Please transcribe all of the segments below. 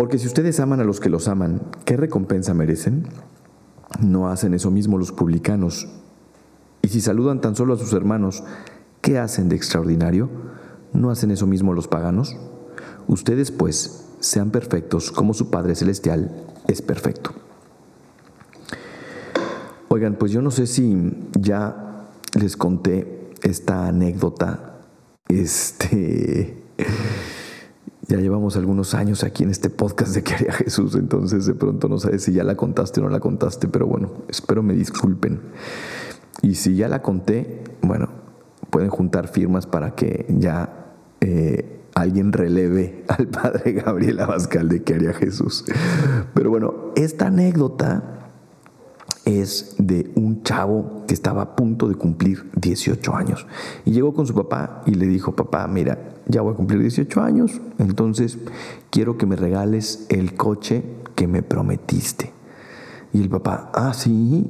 Porque si ustedes aman a los que los aman, ¿qué recompensa merecen? ¿No hacen eso mismo los publicanos? Y si saludan tan solo a sus hermanos, ¿qué hacen de extraordinario? ¿No hacen eso mismo los paganos? Ustedes pues sean perfectos como su Padre Celestial es perfecto. Oigan, pues yo no sé si ya les conté esta anécdota. Este ya llevamos algunos años aquí en este podcast de que haría Jesús, entonces de pronto no sabes si ya la contaste o no la contaste, pero bueno, espero me disculpen. Y si ya la conté, bueno, pueden juntar firmas para que ya eh, alguien releve al padre Gabriel Abascal de que haría Jesús. Pero bueno, esta anécdota es de un chavo que estaba a punto de cumplir 18 años. Y llegó con su papá y le dijo, papá, mira, ya voy a cumplir 18 años, entonces quiero que me regales el coche que me prometiste. Y el papá, ah, sí.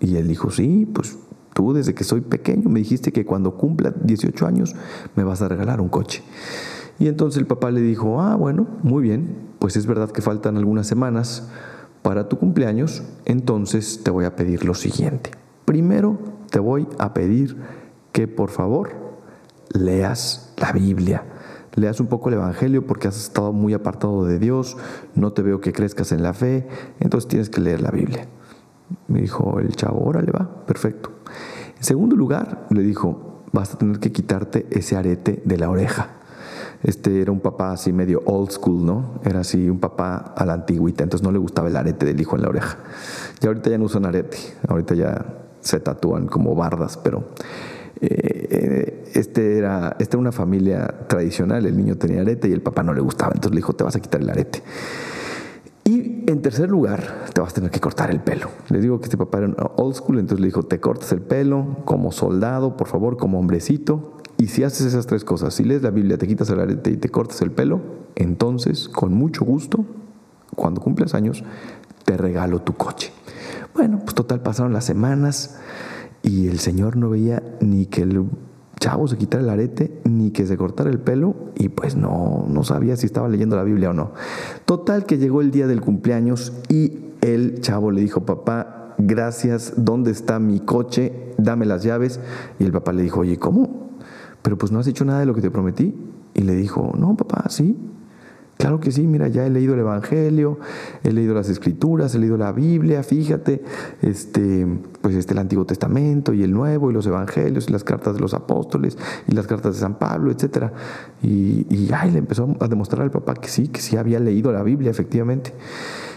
Y él dijo, sí, pues tú desde que soy pequeño me dijiste que cuando cumpla 18 años me vas a regalar un coche. Y entonces el papá le dijo, ah, bueno, muy bien, pues es verdad que faltan algunas semanas para tu cumpleaños, entonces te voy a pedir lo siguiente. Primero te voy a pedir que por favor leas la Biblia. Leas un poco el Evangelio porque has estado muy apartado de Dios, no te veo que crezcas en la fe, entonces tienes que leer la Biblia. Me dijo el chavo, órale va, perfecto. En segundo lugar, le dijo, vas a tener que quitarte ese arete de la oreja. Este era un papá así medio old school, ¿no? Era así un papá a la antigüita, entonces no le gustaba el arete del hijo en la oreja. Y ahorita ya no usan arete, ahorita ya se tatúan como bardas, pero eh, este era, esta era una familia tradicional, el niño tenía arete y el papá no le gustaba, entonces le dijo, te vas a quitar el arete. Y en tercer lugar, te vas a tener que cortar el pelo. Le digo que este papá era old school, entonces le dijo, te cortas el pelo como soldado, por favor, como hombrecito, y si haces esas tres cosas, si lees la Biblia, te quitas el arete y te cortas el pelo, entonces, con mucho gusto, cuando cumples años, te regalo tu coche. Bueno, pues total, pasaron las semanas y el Señor no veía ni que el chavo se quitara el arete, ni que se cortara el pelo, y pues no, no sabía si estaba leyendo la Biblia o no. Total que llegó el día del cumpleaños y el chavo le dijo, papá, gracias, ¿dónde está mi coche? Dame las llaves. Y el papá le dijo, oye, ¿cómo? Pero pues no has hecho nada de lo que te prometí. Y le dijo, no, papá, sí. Claro que sí, mira, ya he leído el Evangelio, he leído las Escrituras, he leído la Biblia, fíjate, este, pues este el Antiguo Testamento y el Nuevo y los Evangelios y las cartas de los apóstoles y las cartas de San Pablo, etc. Y, y ay, le empezó a demostrar al papá que sí, que sí había leído la Biblia, efectivamente.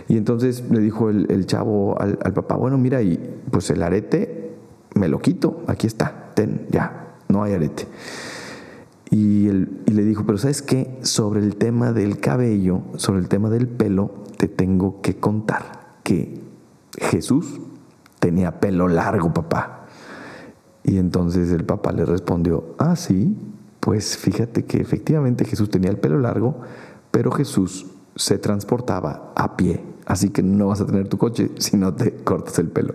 Y entonces le dijo el, chavo al, al papá, bueno, mira, y pues el arete me lo quito, aquí está, ten, ya, no hay arete. Y, le dijo, pero ¿sabes qué? Sobre el tema del cabello, sobre el tema del pelo, te tengo que contar que Jesús tenía pelo largo, papá. Y entonces el papá le respondió, ah, sí, pues fíjate que efectivamente Jesús tenía el pelo largo, pero Jesús se transportaba a pie. Así que no vas a tener tu coche si no te cortas el pelo.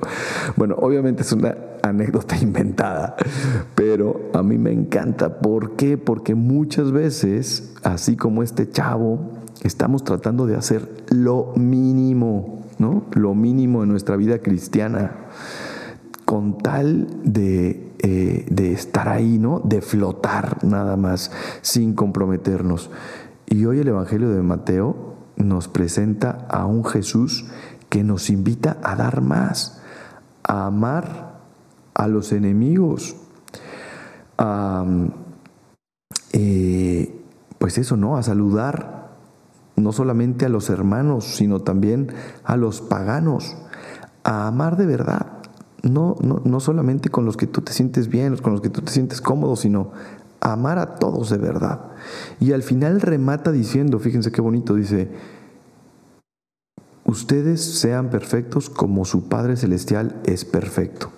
Bueno, obviamente es una anécdota inventada, pero a mí me encanta. ¿Por qué? Porque muchas veces, así como este chavo, estamos tratando de hacer lo mínimo, ¿no? Lo mínimo en nuestra vida cristiana, con tal de, eh, de estar ahí, ¿no? De flotar nada más, sin comprometernos. Y hoy el Evangelio de Mateo nos presenta a un Jesús que nos invita a dar más, a amar a los enemigos, eh, pues eso, ¿no? A saludar no solamente a los hermanos, sino también a los paganos, a amar de verdad, no, no, no solamente con los que tú te sientes bien, con los que tú te sientes cómodo, sino amar a todos de verdad. Y al final remata diciendo, fíjense qué bonito, dice, ustedes sean perfectos como su Padre Celestial es perfecto.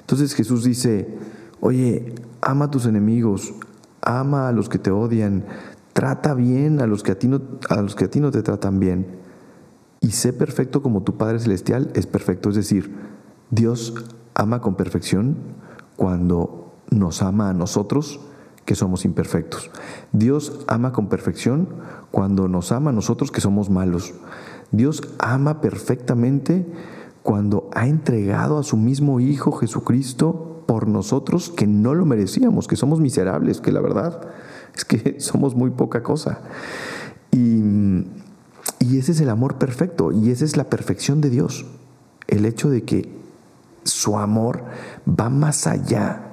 Entonces Jesús dice, oye, ama a tus enemigos, ama a los que te odian, trata bien a los que a ti no, a los que a ti no te tratan bien y sé perfecto como tu Padre Celestial es perfecto. Es decir, Dios ama con perfección cuando nos ama a nosotros que somos imperfectos. Dios ama con perfección cuando nos ama a nosotros que somos malos. Dios ama perfectamente cuando ha entregado a su mismo Hijo Jesucristo por nosotros que no lo merecíamos, que somos miserables, que la verdad es que somos muy poca cosa. Y, ese es el amor perfecto y esa es la perfección de Dios. El hecho de que su amor va más allá.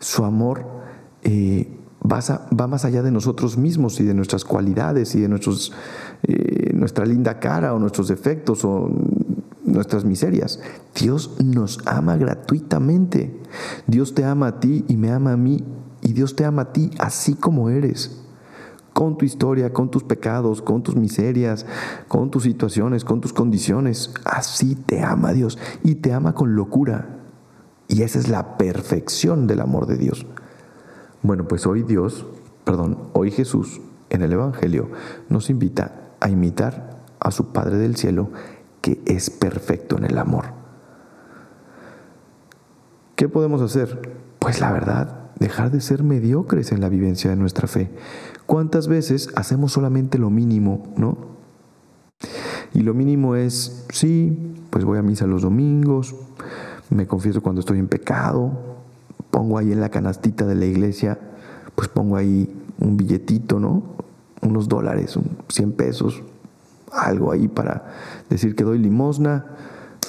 Su amor eh, va, más allá de nosotros mismos y de nuestras cualidades y de eh, nuestra linda cara o nuestros defectos o nuestras miserias. Dios nos ama gratuitamente. Dios te ama a ti y me ama a mí. Y Dios te ama a ti así como eres. Con tu historia, con tus pecados, con tus miserias, con tus situaciones, con tus condiciones. Así te ama Dios. Y te ama con locura. Y esa es la perfección del amor de Dios. Bueno, pues hoy Dios, perdón, hoy Jesús en el Evangelio nos invita a imitar a su Padre del Cielo que es perfecto en el amor. ¿Qué podemos hacer? Pues la verdad, dejar de ser mediocres en la vivencia de nuestra fe. ¿Cuántas veces hacemos solamente lo mínimo, no? Y lo mínimo es, sí, pues voy a misa los domingos, me confieso cuando estoy en pecado, pongo ahí en la canastita de la iglesia, pues pongo ahí un billetito, ¿no? Unos dólares, 100 pesos, algo ahí para decir que doy limosna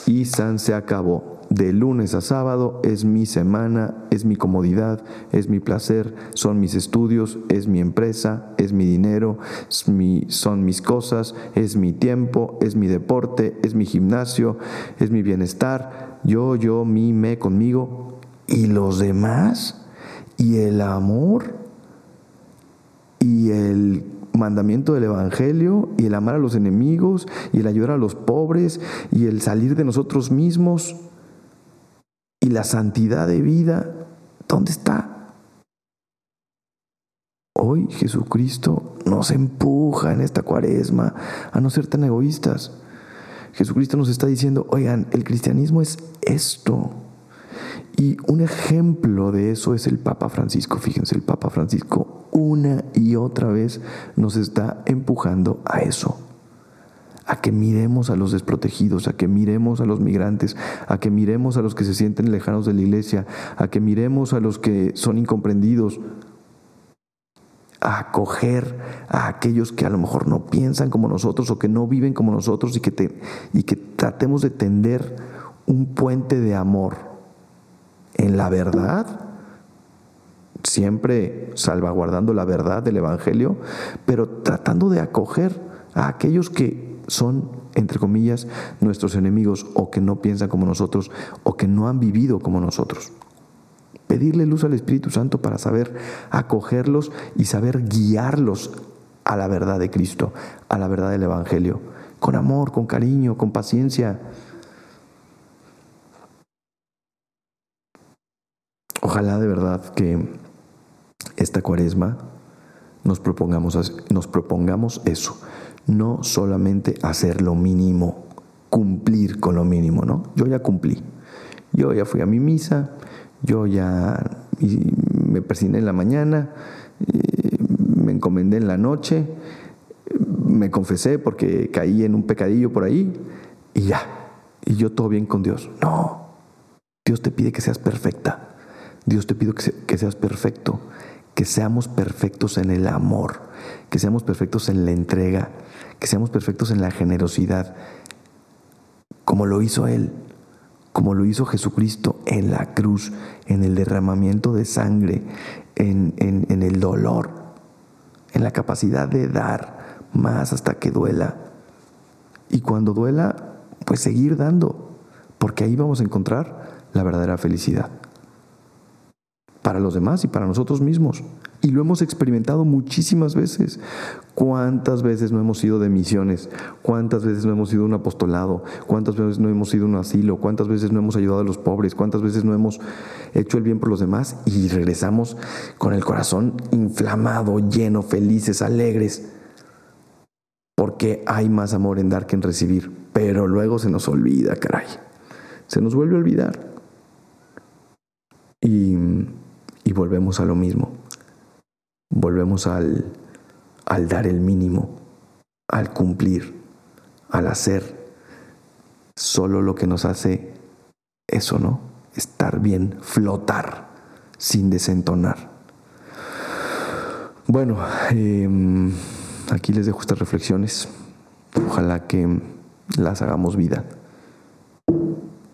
y San se acabó. De lunes a sábado es mi semana, es mi comodidad, es mi placer, son mis estudios, es mi empresa, es mi dinero, son mis cosas, es mi tiempo, es mi deporte, es mi gimnasio, es mi bienestar. Yo, yo, mi, me, conmigo. ¿Y los demás? ¿Y el amor? ¿Y el mandamiento del Evangelio y el amar a los enemigos y el ayudar a los pobres y el salir de nosotros mismos y la santidad de vida, ¿dónde está? Hoy Jesucristo nos empuja en esta cuaresma a no ser tan egoístas. Jesucristo nos está diciendo, oigan, el cristianismo es esto. Y un ejemplo de eso es el Papa Francisco. Fíjense, el Papa Francisco una y otra vez nos está empujando a eso. A que miremos a los desprotegidos, a que miremos a los migrantes, a que miremos a los que se sienten lejanos de la iglesia, a que miremos a los que son incomprendidos, a acoger a aquellos que a lo mejor no piensan como nosotros o que no viven como nosotros y que, y que tratemos de tender un puente de amor en la verdad, siempre salvaguardando la verdad del Evangelio, pero tratando de acoger a aquellos que son, entre comillas, nuestros enemigos o que no piensan como nosotros o que no han vivido como nosotros. Pedirle luz al Espíritu Santo para saber acogerlos y saber guiarlos a la verdad de Cristo, a la verdad del Evangelio, con amor, con cariño, con paciencia, Ojalá de verdad que esta cuaresma nos propongamos, nos propongamos eso, no solamente hacer lo mínimo, cumplir con lo mínimo, ¿no? Yo ya cumplí, yo ya fui a mi misa, yo ya me persiné en la mañana, me encomendé en la noche, me confesé porque caí en un pecadillo por ahí y ya, y yo todo bien con Dios. No, Dios te pide que seas perfecta. Dios te pido que, seas perfecto, que seamos perfectos en el amor, que seamos perfectos en la entrega, que seamos perfectos en la generosidad, como lo hizo Él, como lo hizo Jesucristo en la cruz, en el derramamiento de sangre, en, en el dolor, en la capacidad de dar más hasta que duela. Y cuando duela, pues seguir dando, porque ahí vamos a encontrar la verdadera felicidad. Para los demás y para nosotros mismos. Y lo hemos experimentado muchísimas veces. ¿Cuántas veces no hemos ido de misiones? ¿Cuántas veces no hemos ido un apostolado? ¿Cuántas veces no hemos ido un asilo? ¿Cuántas veces no hemos ayudado a los pobres? ¿Cuántas veces no hemos hecho el bien por los demás? Y regresamos con el corazón inflamado, lleno, felices, alegres. Porque hay más amor en dar que en recibir. Pero luego se nos olvida, caray. Se nos vuelve a olvidar. Y volvemos a lo mismo volvemos al, al dar el mínimo, al cumplir, al hacer solo lo que nos hace eso, ¿no? Estar bien, flotar sin desentonar. Bueno, em, aquí les dejo estas reflexiones. Ojalá que las hagamos vida.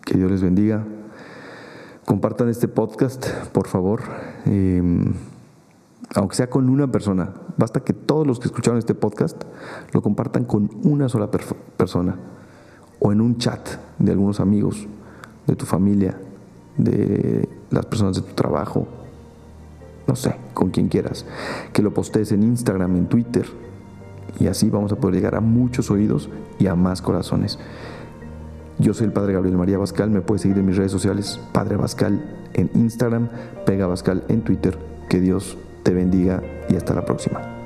Que Dios les bendiga. Compartan este podcast, por favor. Em, aunque sea con una persona. Basta que todos los que escucharon este podcast lo compartan con una sola persona o en un chat de algunos amigos, de tu familia, de las personas de tu trabajo, no sé, con quien quieras. Que lo postees en Instagram, en Twitter y así vamos a poder llegar a muchos oídos y a más corazones. Yo soy el Padre Gabriel María Bascal, me puedes seguir en mis redes sociales, Padre Bascal en Instagram, Pega Bascal en Twitter. Que Dios te bendiga y hasta la próxima.